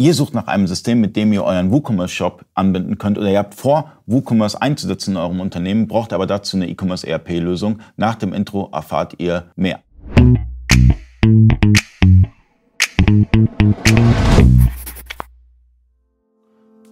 Ihr sucht nach einem System, mit dem ihr euren WooCommerce-Shop anbinden könnt oder ihr habt vor, WooCommerce einzusetzen in eurem Unternehmen, braucht aber dazu eine E-Commerce ERP-Lösung. Nach dem Intro erfahrt ihr mehr.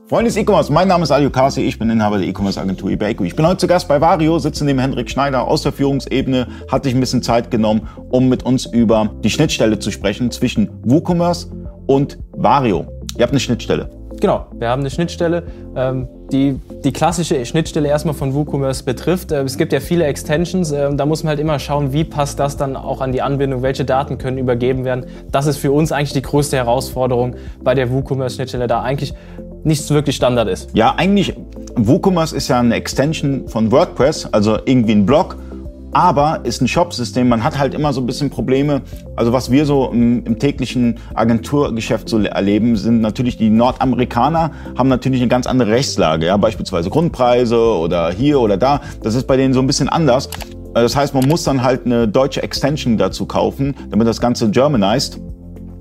Freunde des E-Commerce, mein Name ist Alio Kasi, ich bin Inhaber der E-Commerce-Agentur eBay. Ich bin heute zu Gast bei Vario, sitze neben Hendrik Schneider aus der Führungsebene, hatte sich ein bisschen Zeit genommen, um mit uns über die Schnittstelle zu sprechen zwischen WooCommerce und Vario. Ihr habt eine Schnittstelle. Genau, wir haben eine Schnittstelle, ähm, die die klassische Schnittstelle erstmal von WooCommerce betrifft. Äh, es gibt ja viele Extensions, äh, da muss man halt immer schauen, wie passt das dann auch an die Anbindung, welche Daten können übergeben werden. Das ist für uns eigentlich die größte Herausforderung bei der WooCommerce-Schnittstelle, da eigentlich nichts wirklich Standard ist. Ja, eigentlich, WooCommerce ist ja eine Extension von WordPress, also irgendwie ein Blog, aber ist ein Shop-System. Man hat halt immer so ein bisschen Probleme. Also was wir so im, im, täglichen Agenturgeschäft so erleben, sind natürlich die Nordamerikaner haben natürlich eine ganz andere Rechtslage. Ja, beispielsweise Grundpreise oder hier oder da. Das ist bei denen so ein bisschen anders. Das heißt, man muss dann halt eine deutsche Extension dazu kaufen, damit das Ganze germanized.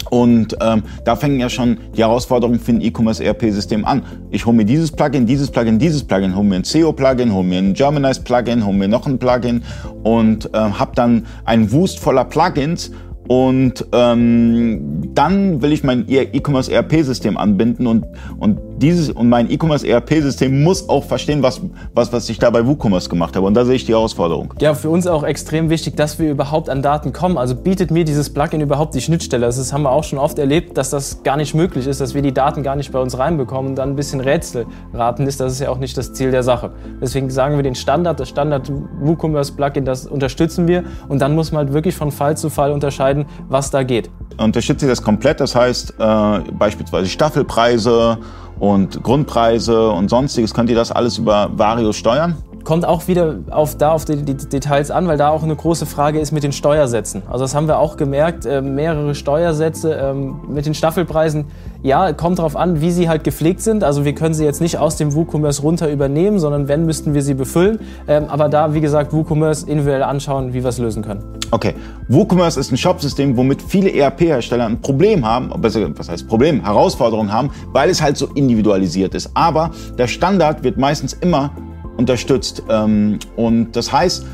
Und ähm, da fängen ja schon die Herausforderungen für ein E-Commerce ERP-System an. Ich hole mir dieses Plugin, dieses Plugin, dieses Plugin, hole mir ein SEO-Plugin, hole mir ein Germanize-Plugin, hole mir noch ein Plugin und äh, habe dann einen Wust voller Plugins und ähm, dann will ich mein E-Commerce ERP-System anbinden und, und dieses und mein E-Commerce ERP-System muss auch verstehen, was, was, was ich da bei WooCommerce gemacht habe. Und da sehe ich die Herausforderung. Ja, für uns auch extrem wichtig, dass wir überhaupt an Daten kommen. Also bietet mir dieses Plugin überhaupt die Schnittstelle. Also das haben wir auch schon oft erlebt, dass das gar nicht möglich ist, dass wir die Daten gar nicht bei uns reinbekommen und dann ein bisschen Rätsel raten ist. Das ist ja auch nicht das Ziel der Sache. Deswegen sagen wir den Standard, das Standard WooCommerce Plugin, das unterstützen wir. Und dann muss man halt wirklich von Fall zu Fall unterscheiden, was da geht. Unterstützt ihr das komplett? Das heißt äh, beispielsweise Staffelpreise und Grundpreise und sonstiges. Könnt ihr das alles über Vario steuern? Kommt auch wieder auf, da auf die, die, Details an, weil da auch eine große Frage ist mit den Steuersätzen. Also das haben wir auch gemerkt, äh, mehrere Steuersätze ähm, mit den Staffelpreisen. Ja, kommt darauf an, wie sie halt gepflegt sind. Also wir können sie jetzt nicht aus dem WooCommerce runter übernehmen, sondern wenn, müssten wir sie befüllen. Ähm, aber da, wie gesagt, WooCommerce individuell anschauen, wie wir es lösen können. Okay, WooCommerce ist ein Shopsystem, womit viele ERP-Hersteller ein Problem haben, besser, was heißt Problem, Herausforderungen haben, weil es halt so individualisiert ist. Aber der Standard wird meistens immer unterstützt. Ähm, und das heißt,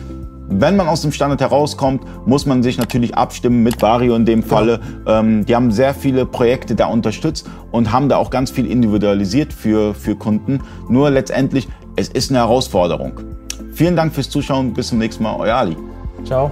wenn man aus dem Standard herauskommt, muss man sich natürlich abstimmen mit Vario in dem Falle. Ähm, die haben sehr viele Projekte da unterstützt und haben da auch ganz viel individualisiert für, für Kunden. Nur letztendlich, es ist eine Herausforderung. Vielen Dank fürs Zuschauen. Bis zum nächsten Mal. Euer Ali. Ciao.